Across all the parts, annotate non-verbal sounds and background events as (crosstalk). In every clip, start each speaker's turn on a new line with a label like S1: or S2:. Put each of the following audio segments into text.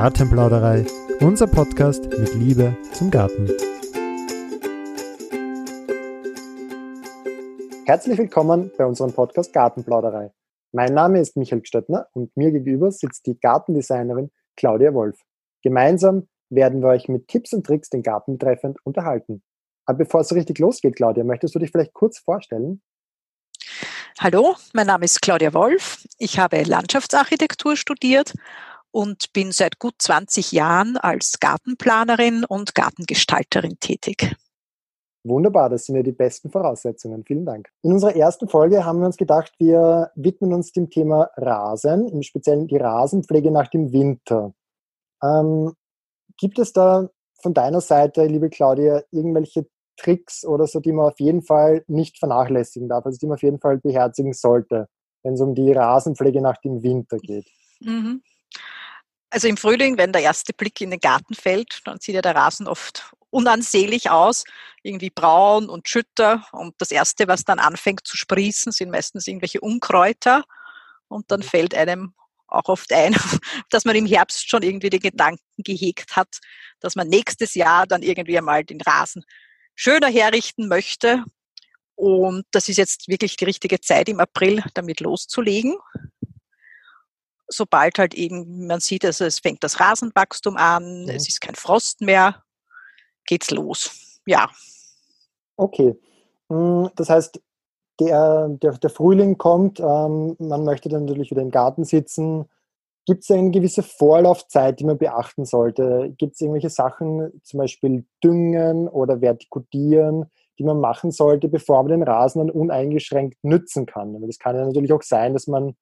S1: Gartenplauderei, unser Podcast mit Liebe zum Garten. Herzlich willkommen bei unserem Podcast Gartenplauderei. Mein Name ist Michael Stöttner und mir gegenüber sitzt die Gartendesignerin Claudia Wolf. Gemeinsam werden wir euch mit Tipps und Tricks den Garten betreffend unterhalten. Aber bevor es so richtig losgeht, Claudia, möchtest du dich vielleicht kurz vorstellen?
S2: Hallo, mein Name ist Claudia Wolf. Ich habe Landschaftsarchitektur studiert und bin seit gut 20 Jahren als Gartenplanerin und Gartengestalterin tätig.
S1: Wunderbar, das sind ja die besten Voraussetzungen. Vielen Dank. In unserer ersten Folge haben wir uns gedacht, wir widmen uns dem Thema Rasen, im Speziellen die Rasenpflege nach dem Winter. Ähm, gibt es da von deiner Seite, liebe Claudia, irgendwelche Tricks oder so, die man auf jeden Fall nicht vernachlässigen darf, also die man auf jeden Fall beherzigen sollte, wenn es um die Rasenpflege nach dem Winter geht? Mhm.
S2: Also im Frühling, wenn der erste Blick in den Garten fällt, dann sieht ja der Rasen oft unansehlich aus, irgendwie braun und schütter. Und das Erste, was dann anfängt zu sprießen, sind meistens irgendwelche Unkräuter. Und dann mhm. fällt einem auch oft ein, (laughs) dass man im Herbst schon irgendwie den Gedanken gehegt hat, dass man nächstes Jahr dann irgendwie einmal den Rasen schöner herrichten möchte. Und das ist jetzt wirklich die richtige Zeit im April, damit loszulegen. Sobald halt eben man sieht, also es fängt das Rasenwachstum an, mhm. es ist kein Frost mehr, geht's los. Ja.
S1: Okay. Hm, das heißt, der, der, der Frühling kommt, ähm, man möchte dann natürlich wieder im Garten sitzen. Gibt es eine gewisse Vorlaufzeit, die man beachten sollte? Gibt es irgendwelche Sachen, zum Beispiel Düngen oder Vertikutieren, die man machen sollte, bevor man den Rasen dann uneingeschränkt nützen kann? Aber das kann ja natürlich auch sein, dass man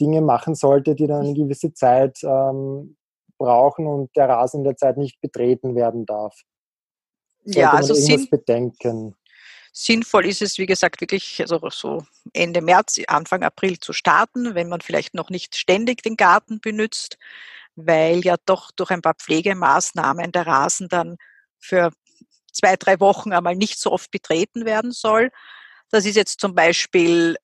S1: Dinge machen sollte, die dann eine gewisse Zeit ähm, brauchen und der Rasen in der Zeit nicht betreten werden darf.
S2: Sollte ja, also man bedenken? Sinnvoll ist es, wie gesagt, wirklich also so Ende März, Anfang April zu starten, wenn man vielleicht noch nicht ständig den Garten benutzt, weil ja doch durch ein paar Pflegemaßnahmen der Rasen dann für zwei, drei Wochen einmal nicht so oft betreten werden soll. Das ist jetzt zum Beispiel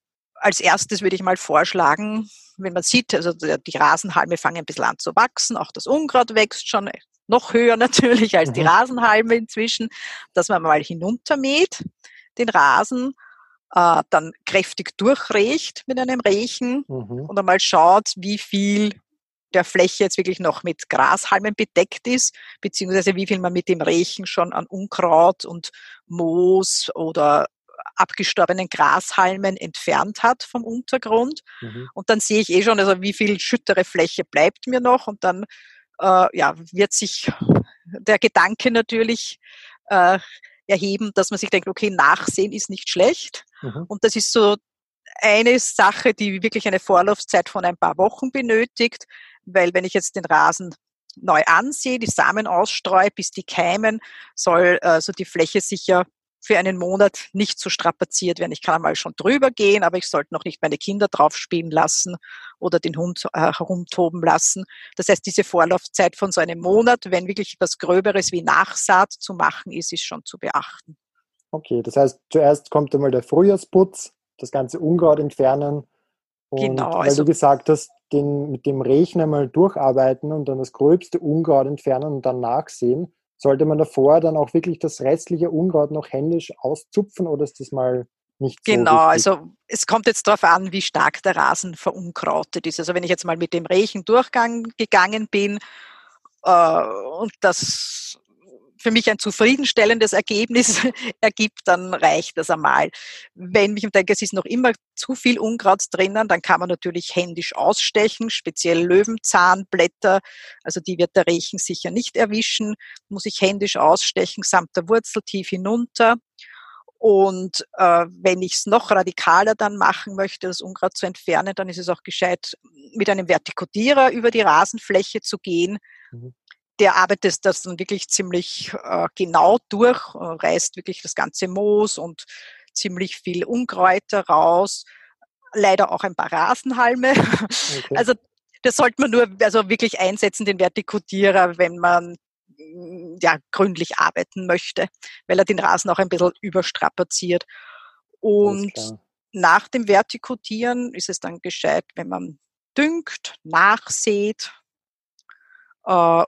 S2: als erstes würde ich mal vorschlagen, wenn man sieht, also die Rasenhalme fangen ein bisschen an zu wachsen, auch das Unkraut wächst schon noch höher (laughs) natürlich als die mhm. Rasenhalme inzwischen, dass man mal hinuntermäht den Rasen, äh, dann kräftig durchrecht mit einem Rechen mhm. und einmal schaut, wie viel der Fläche jetzt wirklich noch mit Grashalmen bedeckt ist, beziehungsweise wie viel man mit dem Rechen schon an Unkraut und Moos oder abgestorbenen Grashalmen entfernt hat vom Untergrund. Mhm. Und dann sehe ich eh schon, also wie viel schüttere Fläche bleibt mir noch und dann äh, ja, wird sich der Gedanke natürlich äh, erheben, dass man sich denkt, okay, Nachsehen ist nicht schlecht. Mhm. Und das ist so eine Sache, die wirklich eine Vorlaufzeit von ein paar Wochen benötigt, weil wenn ich jetzt den Rasen neu ansehe, die Samen ausstreue, bis die keimen, soll also die Fläche sicher für einen Monat nicht so strapaziert werden. Ich kann einmal schon drüber gehen, aber ich sollte noch nicht meine Kinder drauf spielen lassen oder den Hund äh, herumtoben lassen. Das heißt, diese Vorlaufzeit von so einem Monat, wenn wirklich etwas Gröberes wie Nachsaat zu machen ist, ist schon zu beachten.
S1: Okay, das heißt, zuerst kommt einmal der Frühjahrsputz, das ganze Unkraut entfernen. Und genau, weil also, du gesagt hast, den, mit dem Rechen einmal durcharbeiten und dann das gröbste Unkraut entfernen und dann nachsehen sollte man davor dann auch wirklich das restliche Unkraut noch händisch auszupfen oder ist das mal nicht
S2: so Genau, also es kommt jetzt darauf an, wie stark der Rasen verunkrautet ist. Also wenn ich jetzt mal mit dem Rechen Durchgang gegangen bin äh, und das für mich ein zufriedenstellendes Ergebnis (laughs) ergibt, dann reicht das einmal. Wenn ich denke, es ist noch immer zu viel Unkraut drinnen, dann kann man natürlich händisch ausstechen, speziell Löwenzahnblätter, also die wird der Rechen sicher nicht erwischen, muss ich händisch ausstechen, samt der Wurzel tief hinunter. Und äh, wenn ich es noch radikaler dann machen möchte, das Unkraut zu entfernen, dann ist es auch gescheit, mit einem Vertikutierer über die Rasenfläche zu gehen. Mhm der arbeitet das dann wirklich ziemlich äh, genau durch, äh, reißt wirklich das ganze Moos und ziemlich viel Unkräuter raus, leider auch ein paar Rasenhalme. Okay. Also das sollte man nur also wirklich einsetzen, den Vertikutierer, wenn man mm, ja, gründlich arbeiten möchte, weil er den Rasen auch ein bisschen überstrapaziert. Und nach dem Vertikutieren ist es dann gescheit, wenn man düngt, nachsät, Äh,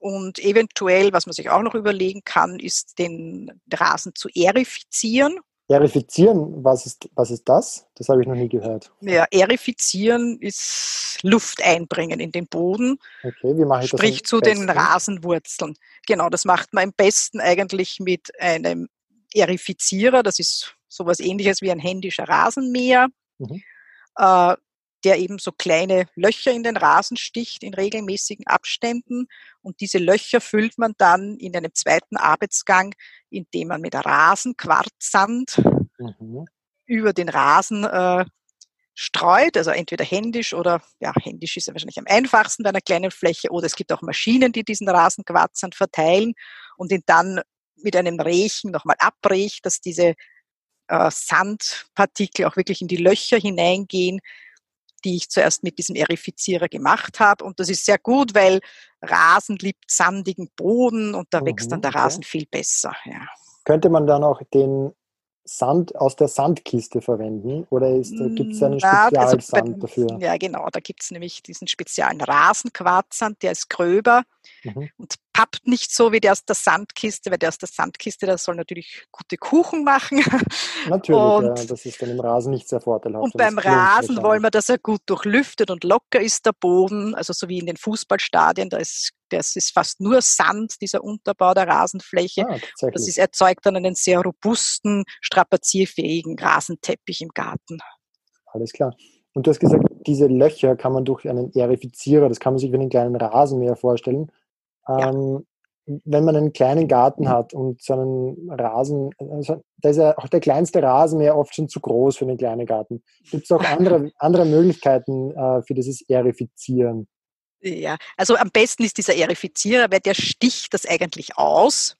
S2: und eventuell, was man sich auch noch überlegen kann, ist den Rasen zu erifizieren.
S1: Erifizieren, was ist, was ist das? Das habe ich noch nie gehört.
S2: Ja, erifizieren ist Luft einbringen in den Boden.
S1: Okay, wie mache ich
S2: das? Sprich zu besten? den Rasenwurzeln. Genau, das macht man am besten eigentlich mit einem Erifizierer. Das ist sowas ähnliches wie ein händischer Rasenmäher. Mhm. Äh, der eben so kleine Löcher in den Rasen sticht in regelmäßigen Abständen. Und diese Löcher füllt man dann in einem zweiten Arbeitsgang, indem man mit Rasenquarzsand mhm. über den Rasen äh, streut, also entweder händisch oder, ja, händisch ist ja wahrscheinlich am einfachsten bei einer kleinen Fläche, oder es gibt auch Maschinen, die diesen Rasenquarzsand verteilen und ihn dann mit einem Rechen nochmal abbrecht, dass diese äh, Sandpartikel auch wirklich in die Löcher hineingehen, die ich zuerst mit diesem Erifizierer gemacht habe. Und das ist sehr gut, weil Rasen liebt sandigen Boden und da mhm, wächst dann der Rasen okay. viel besser. Ja.
S1: Könnte man dann auch den Sand aus der Sandkiste verwenden oder gibt es einen Spezialsand also bei, dafür?
S2: Ja, genau. Da gibt es nämlich diesen speziellen Rasenquarzsand, der ist gröber mhm. und pappt nicht so wie der aus der Sandkiste, weil der aus der Sandkiste, der soll natürlich gute Kuchen machen.
S1: Natürlich, und, ja, das ist dann im Rasen nicht sehr vorteilhaft.
S2: Und beim Rasen wollen wir, dass er gut durchlüftet und locker ist der Boden, also so wie in den Fußballstadien, da ist das ist fast nur Sand, dieser Unterbau der Rasenfläche. Ah, das ist, erzeugt dann einen sehr robusten, strapazierfähigen Rasenteppich im Garten.
S1: Alles klar. Und du hast gesagt, diese Löcher kann man durch einen Erifizierer, das kann man sich wie einen kleinen Rasenmäher vorstellen, ja. Ähm, wenn man einen kleinen Garten hat und so einen Rasen, also da ist ja auch der kleinste Rasenmäher oft schon zu groß für einen kleinen Garten. Gibt es auch andere, (laughs) andere Möglichkeiten äh, für dieses Erifizieren?
S2: Ja, also am besten ist dieser Erifizierer, weil der sticht das eigentlich aus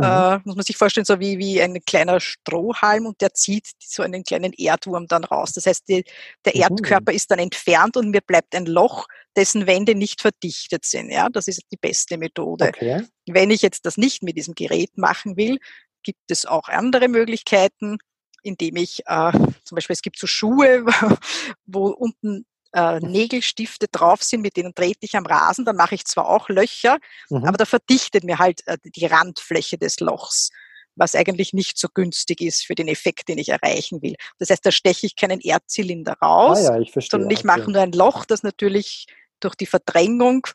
S2: Mhm. Äh, muss man sich vorstellen, so wie, wie ein kleiner Strohhalm und der zieht so einen kleinen Erdwurm dann raus. Das heißt, die, der mhm. Erdkörper ist dann entfernt und mir bleibt ein Loch, dessen Wände nicht verdichtet sind. Ja, das ist die beste Methode. Okay. Wenn ich jetzt das nicht mit diesem Gerät machen will, gibt es auch andere Möglichkeiten, indem ich äh, zum Beispiel es gibt so Schuhe, (laughs) wo unten äh, Nägelstifte drauf sind, mit denen trete ich am Rasen, dann mache ich zwar auch Löcher, mhm. aber da verdichtet mir halt äh, die Randfläche des Lochs was eigentlich nicht so günstig ist für den Effekt, den ich erreichen will. Das heißt, da steche ich keinen Erdzylinder raus, ah ja, ich verstehe, sondern ich mache okay. nur ein Loch, das natürlich durch die Verdrängung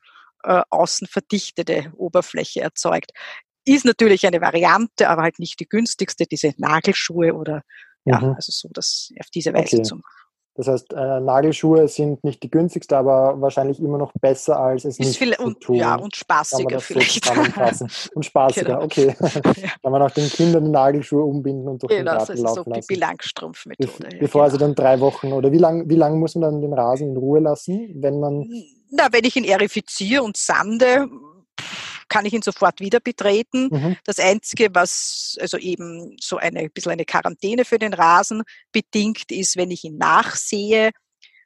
S2: äh, außen verdichtete Oberfläche erzeugt. Ist natürlich eine Variante, aber halt nicht die günstigste, diese Nagelschuhe oder ja, mhm. also so das auf diese Weise okay. zu machen.
S1: Das heißt, äh, Nagelschuhe sind nicht die günstigste, aber wahrscheinlich immer noch besser, als es ist nicht viel,
S2: zu tun. Ja, und spaßiger vielleicht.
S1: So (laughs) und spaßiger, genau. okay. (laughs) Ja. Kann man auch den Kindern die Nagelschuhe umbinden und durch genau, den Garten das ist laufen so lassen.
S2: Pippi Langstrumpf-Methode.
S1: Be bevor genau. sie dann drei Wochen, oder wie lange wie lang muss man dann den Rasen in Ruhe lassen, wenn man...
S2: Na, wenn ich ihn erifiziere und sande, kann ich ihn sofort wieder betreten. Mhm. Das Einzige, was also eben so eine ein bisschen eine Quarantäne für den Rasen bedingt, ist, wenn ich ihn nachsehe,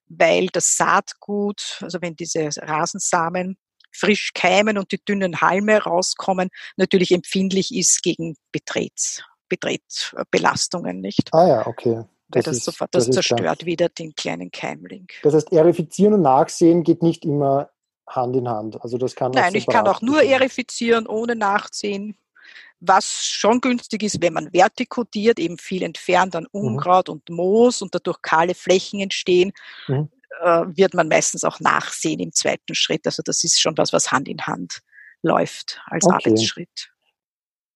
S2: weil das Saatgut, also wenn diese Rasensamen frisch keimen und die dünnen Halme rauskommen, natürlich empfindlich ist gegen Betrets, Betretbelastungen, nicht?
S1: Ah ja, okay.
S2: Das, das, ist, sofort, das, das zerstört wieder den kleinen Keimling.
S1: Das heißt, erifizieren und nachsehen geht nicht immer Hand in Hand. Also das kann
S2: Nein, ich kann auch nur erifizieren, ohne nachziehen. Was schon günstig ist, wenn man vertikodiert, eben viel entfernt an mhm. Unkraut mhm. und Moos und dadurch kahle Flächen entstehen, mhm. äh, wird man meistens auch nachsehen im zweiten Schritt. Also das ist schon was, was Hand in Hand läuft als okay. Arbeitsschritt.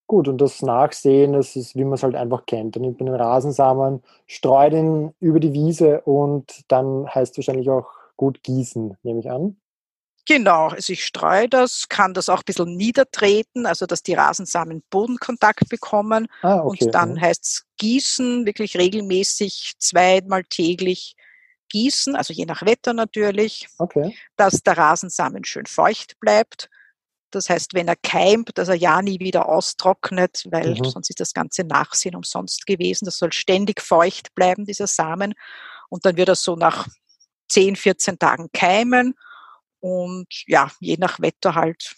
S1: Gut, und das Nachsehen, das ist, wie man es halt einfach kennt. Dann nimmt man den Rasensamen, streut ihn über die Wiese und dann heißt wahrscheinlich auch gut gießen, nehme ich an.
S2: Genau, also ich streue das, kann das auch ein bisschen niedertreten, also dass die Rasensamen Bodenkontakt bekommen. Ah, okay. Und dann heißt es gießen, wirklich regelmäßig zweimal täglich gießen, also je nach Wetter natürlich, okay. dass der Rasensamen schön feucht bleibt. Das heißt, wenn er keimt, dass er ja nie wieder austrocknet, weil mhm. sonst ist das ganze Nachsehen umsonst gewesen. Das soll ständig feucht bleiben, dieser Samen. Und dann wird er so nach 10, 14 Tagen keimen und ja, je nach Wetter halt,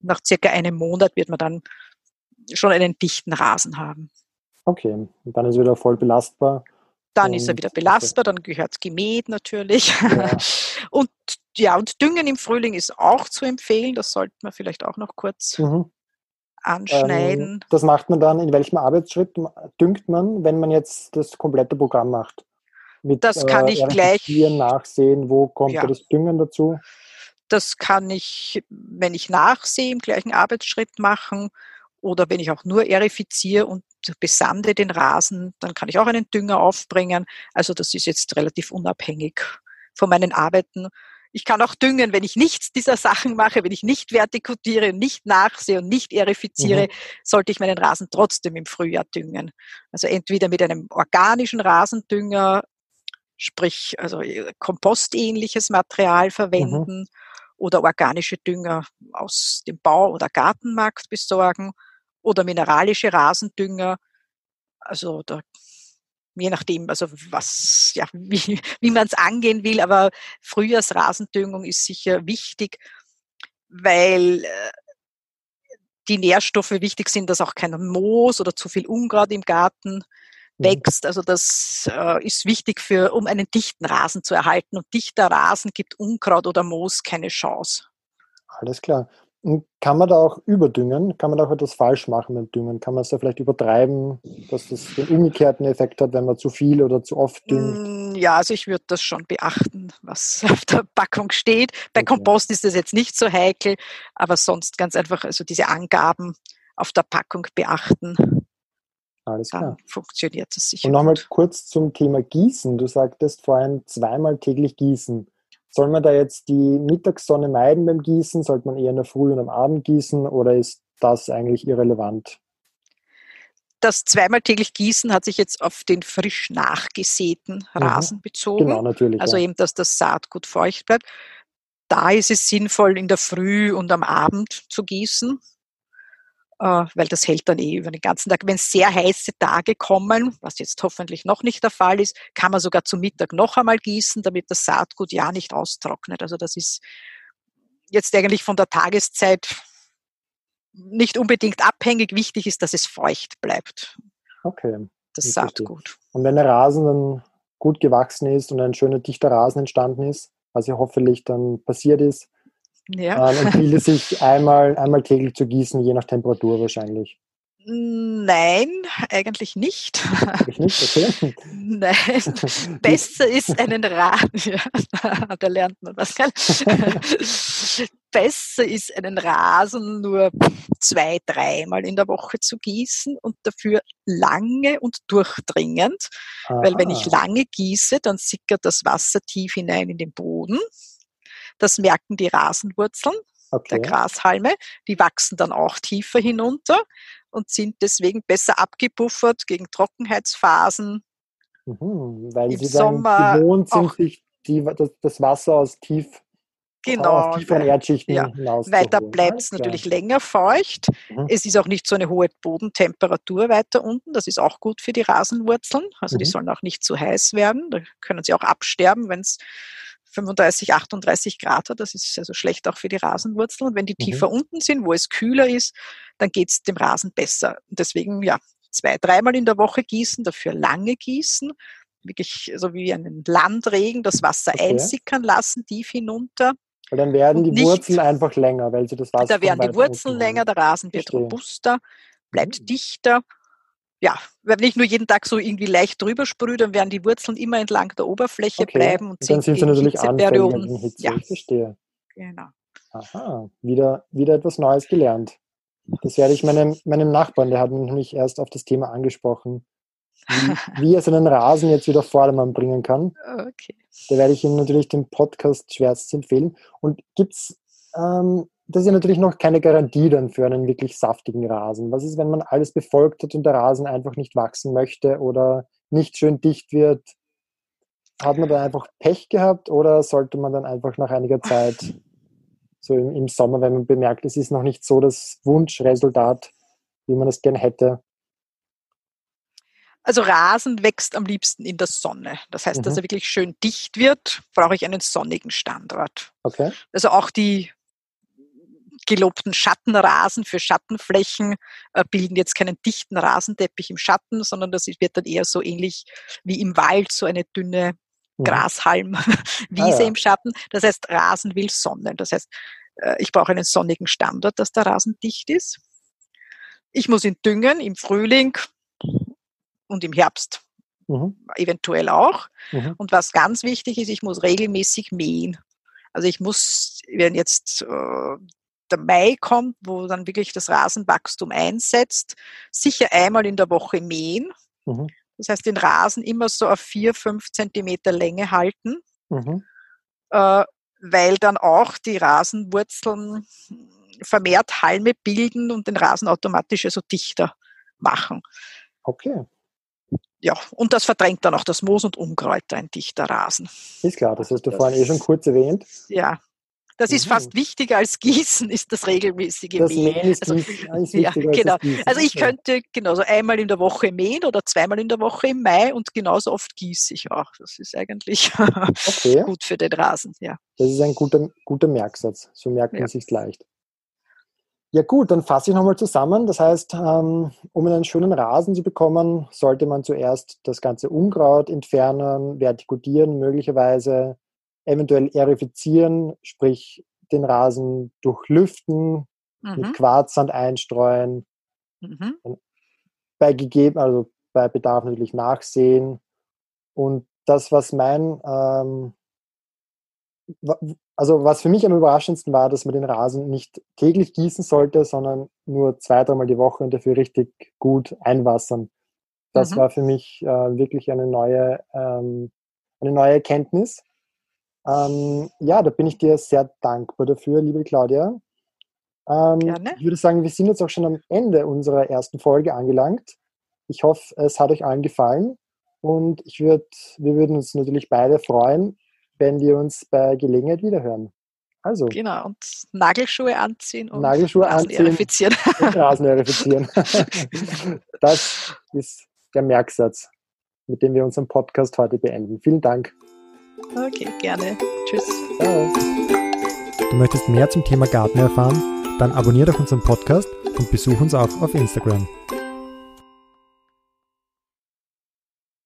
S2: nach circa einem Monat wird man dann schon einen dichten Rasen haben.
S1: Okay, und dann ist wieder voll belastbar
S2: Dann und, ist er wieder belastbar, dann gehört es gemäht natürlich. Ja. (laughs) und ja, und Düngen im Frühling ist auch zu empfehlen. Das sollte man vielleicht auch noch kurz mhm. anschneiden. Ähm,
S1: das macht man dann, in welchem Arbeitsschritt düngt man, wenn man jetzt das komplette Programm macht?
S2: Mit, das kann äh, ich gleich
S1: nachsehen, wo kommt ja. das Düngen dazu?
S2: Das kann ich, wenn ich nachsehe, im gleichen Arbeitsschritt machen. Oder wenn ich auch nur erifiziere und besande den Rasen, dann kann ich auch einen Dünger aufbringen. Also das ist jetzt relativ unabhängig von meinen Arbeiten. Ich kann auch düngen, wenn ich nichts dieser Sachen mache, wenn ich nicht vertikutiere, nicht nachsehe und nicht erifiziere, mhm. sollte ich meinen Rasen trotzdem im Frühjahr düngen. Also entweder mit einem organischen Rasendünger, sprich also äh, kompostähnliches Material mhm. verwenden mhm. Oder organische Dünger aus dem Bau- oder Gartenmarkt besorgen oder mineralische Rasendünger. Also da, je nachdem, also was, ja, (laughs) wie, wie man es angehen will, aber Frühjahrsrasendüngung ist sicher wichtig, weil äh, die Nährstoffe wichtig sind, dass auch kein Moos oder zu viel Unkraut im Garten. Wächst. Also das äh, ist wichtig für, um einen dichten Rasen zu erhalten. Und dichter Rasen gibt Unkraut oder Moos keine Chance.
S1: Alles klar. Kann man da auch überdüngen? Kann man da auch etwas falsch machen mit Düngen? Kann man es da vielleicht übertreiben, dass das den umgekehrten Effekt hat, wenn man zu viel oder zu oft düngt?
S2: Mm, ja, also ich würde das schon beachten, was (laughs) auf der Packung steht. Bei okay. Kompost ist das jetzt nicht so heikel, aber sonst ganz einfach also diese Angaben auf der Packung beachten.
S1: Alles klar. Dann
S2: funktioniert das sicher.
S1: Und nochmal kurz zum Thema Gießen. Du sagtest vorhin zweimal täglich gießen. Soll man da jetzt die Mittagssonne meiden beim Gießen? Sollte man eher in der Früh und am Abend gießen oder ist das eigentlich irrelevant?
S2: Das zweimal täglich Gießen hat sich jetzt auf den frisch nachgesäten mhm. Rasen mhm. bezogen.
S1: Genau, natürlich.
S2: Also ja. eben, dass das Saatgut feucht bleibt. Da ist es sinnvoll, in der Früh und am Abend zu gießen. Äh, weil das hält dann eh über den ganzen Tag. Wenn sehr heiße Tage kommen, was jetzt hoffentlich noch nicht der Fall ist, kann man sogar zum Mittag noch einmal gießen, damit das Saatgut ja nicht austrocknet. Also das ist jetzt eigentlich von der Tageszeit nicht unbedingt abhängig. Wichtig ist, dass es feucht bleibt.
S1: Okay.
S2: Das Saatgut.
S1: Und wenn der Rasen dann gut gewachsen ist und ein schöner dichter Rasen entstanden ist, was ja hoffentlich dann passiert ist, ja. Ähm, empfiehlt (laughs) es sich einmal, einmal täglich zu gießen, je nach Temperatur wahrscheinlich.
S2: Nein, eigentlich nicht.
S1: Eigentlich nicht, okay. (laughs)
S2: Nein, besser ist einen Rasen, (laughs) ja, da lernt man was. besser ist einen Rasen nur zwei, dreimal in der Woche zu gießen und dafür lange und durchdringend. Aha. Weil wenn ich lange gieße, dann sickert das Wasser tief hinein in den Boden das merken die Rasenwurzeln okay. der Grashalme. Die wachsen dann auch tiefer hinunter und sind deswegen besser abgebuffert gegen Trockenheitsphasen.
S1: Mhm, weil Im sie Sommer gewohnt sind, sich die, das, das, Wasser aus tief
S2: Genau,
S1: tieferen Erdschichten ja,
S2: Weiter bleibt es natürlich länger feucht. Mhm. Es ist auch nicht so eine hohe Bodentemperatur weiter unten. Das ist auch gut für die Rasenwurzeln. Also mhm. die sollen auch nicht zu heiß werden. Da können sie auch absterben, wenn es 35, 38 Grad hat. Das ist also schlecht auch für die Rasenwurzeln. Und wenn die mhm. tiefer unten sind, wo es kühler ist, dann geht es dem Rasen besser. Und deswegen, ja, zwei, dreimal in der Woche gießen, dafür lange gießen. Wirklich so wie einen Landregen das Wasser okay. einsickern lassen, tief hinunter.
S1: Weil dann werden die nicht, Wurzeln einfach länger, weil sie das Wasser.
S2: Da werden die Wurzeln länger, der Rasen wird Verstehe. robuster, bleibt mhm. dichter ja, wenn ich nur jeden Tag so irgendwie leicht drüber sprühe, dann werden die Wurzeln immer entlang der Oberfläche okay. bleiben und,
S1: und dann sind sie natürlich anfällig Hitze. Ja. Ich verstehe.
S2: Genau.
S1: Aha, wieder, wieder etwas Neues gelernt. Das werde ich meinem, meinem Nachbarn, der hat mich nämlich erst auf das Thema angesprochen, wie, wie er seinen Rasen jetzt wieder Vordermann bringen kann. (laughs)
S2: Okay.
S1: Da werde ich ihm natürlich den Podcast schwerst empfehlen. Und gibt es ähm, das ist ja natürlich noch keine Garantie dann für einen wirklich saftigen Rasen. Was ist, wenn man alles befolgt hat und der Rasen einfach nicht wachsen möchte oder nicht schön dicht wird? Hat man da einfach Pech gehabt oder sollte man dann einfach nach einiger (laughs) Zeit, so im, im Sommer, wenn man bemerkt, es ist noch nicht so das Wunschresultat, wie man es gern hätte,
S2: also Rasen wächst am liebsten in der Sonne. Das heißt, mhm. dass er wirklich schön dicht wird, brauche ich einen sonnigen Standort.
S1: Okay.
S2: Also auch die gelobten Schattenrasen für Schattenflächen äh, bilden jetzt keinen dichten Rasenteppich im Schatten, sondern das wird dann eher so ähnlich wie im Wald, so eine dünne mhm. Grashalmwiese (laughs) ah, ja. im Schatten. Das heißt, Rasen will Sonne. Das heißt, äh, ich brauche einen sonnigen Standort, dass der Rasen dicht ist. Ich muss ihn düngen im Frühling und im Herbst mhm. eventuell auch. Mhm. Und was ganz wichtig ist, ich muss regelmäßig mähen. Also ich muss, wenn jetzt äh, der Mai kommt, wo dann wirklich das Rasenwachstum einsetzt, sicher einmal in der Woche mähen. Mhm. Das heißt, den Rasen immer so auf vier, fünf Zentimeter Länge halten, mhm. äh, weil dann auch die Rasenwurzeln vermehrt Halme bilden und den Rasen automatisch so dichter machen.
S1: Okay.
S2: Ja, und das verdrängt dann auch das Moos und Unkräuter, ein dichter Rasen.
S1: Ist klar, das hast du das, vorhin eh schon kurz erwähnt.
S2: Ja, das ist fast mhm. wichtiger als Gießen, ist das regelmäßige
S1: das Mähen. Ist, also, ist (laughs) ja,
S2: genau. Also ich könnte genauso einmal in der Woche mähen oder zweimal in der Woche im Mai und genauso oft gieße ich auch. Das ist eigentlich (laughs) okay. gut für den Rasen. Ja.
S1: Das ist ein guter, guter Merksatz. So merkt man ja. sich leicht. Ja gut, dann fasse ich nochmal zusammen. Das heißt, ähm, um einen schönen Rasen zu bekommen, sollte man zuerst das ganze Unkraut entfernen, vertikutieren, möglicherweise eventuell erifizieren, sprich den Rasen durchlüften, mhm. mit Quarzsand einstreuen, mhm. bei gegeben, also bei Bedarf natürlich nachsehen. Und das, was mein ähm, also was für mich am überraschendsten war, dass man den Rasen nicht täglich gießen sollte, sondern nur zwei, dreimal die Woche und dafür richtig gut einwassern. Das mhm. war für mich äh, wirklich eine neue, ähm, eine neue Erkenntnis. Ähm, ja, da bin ich dir sehr dankbar dafür, liebe Claudia. Ähm, Gerne. Ich würde sagen, wir sind jetzt auch schon am Ende unserer ersten Folge angelangt. Ich hoffe, es hat euch allen gefallen und ich würd, wir würden uns natürlich beide freuen, wenn wir uns bei Gelegenheit wiederhören. Also.
S2: Genau, und Nagelschuhe anziehen
S1: und Nagelschuhe Rasen anziehen
S2: erifizieren.
S1: Und Rasen erifizieren. (laughs) das ist der Merksatz, mit dem wir unseren Podcast heute beenden. Vielen Dank.
S2: Okay, gerne. Tschüss. Ciao.
S1: Du möchtest mehr zum Thema Garten erfahren? Dann abonniere doch unseren Podcast und besuch uns auch auf Instagram.